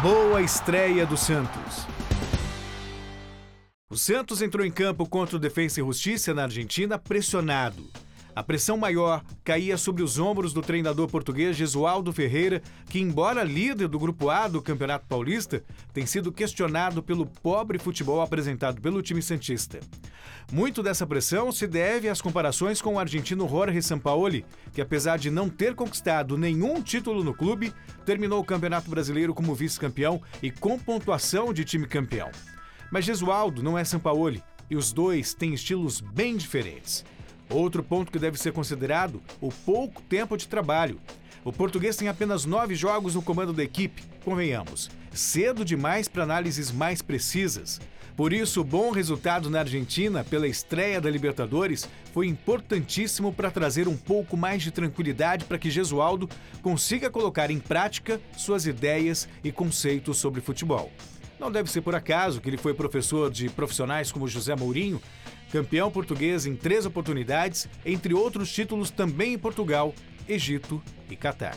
Boa estreia do Santos. O Santos entrou em campo contra o Defensa e Justiça na Argentina pressionado. A pressão maior caía sobre os ombros do treinador português Gesualdo Ferreira, que, embora líder do Grupo A do Campeonato Paulista, tem sido questionado pelo pobre futebol apresentado pelo time Santista. Muito dessa pressão se deve às comparações com o argentino Jorge Sampaoli, que, apesar de não ter conquistado nenhum título no clube, terminou o Campeonato Brasileiro como vice-campeão e com pontuação de time campeão. Mas Gesualdo não é Sampaoli e os dois têm estilos bem diferentes. Outro ponto que deve ser considerado: o pouco tempo de trabalho. O português tem apenas nove jogos no comando da equipe, convenhamos. Cedo demais para análises mais precisas. Por isso, o bom resultado na Argentina pela estreia da Libertadores foi importantíssimo para trazer um pouco mais de tranquilidade para que Gesualdo consiga colocar em prática suas ideias e conceitos sobre futebol. Não deve ser por acaso que ele foi professor de profissionais como José Mourinho, campeão português em três oportunidades, entre outros títulos também em Portugal, Egito e Catar.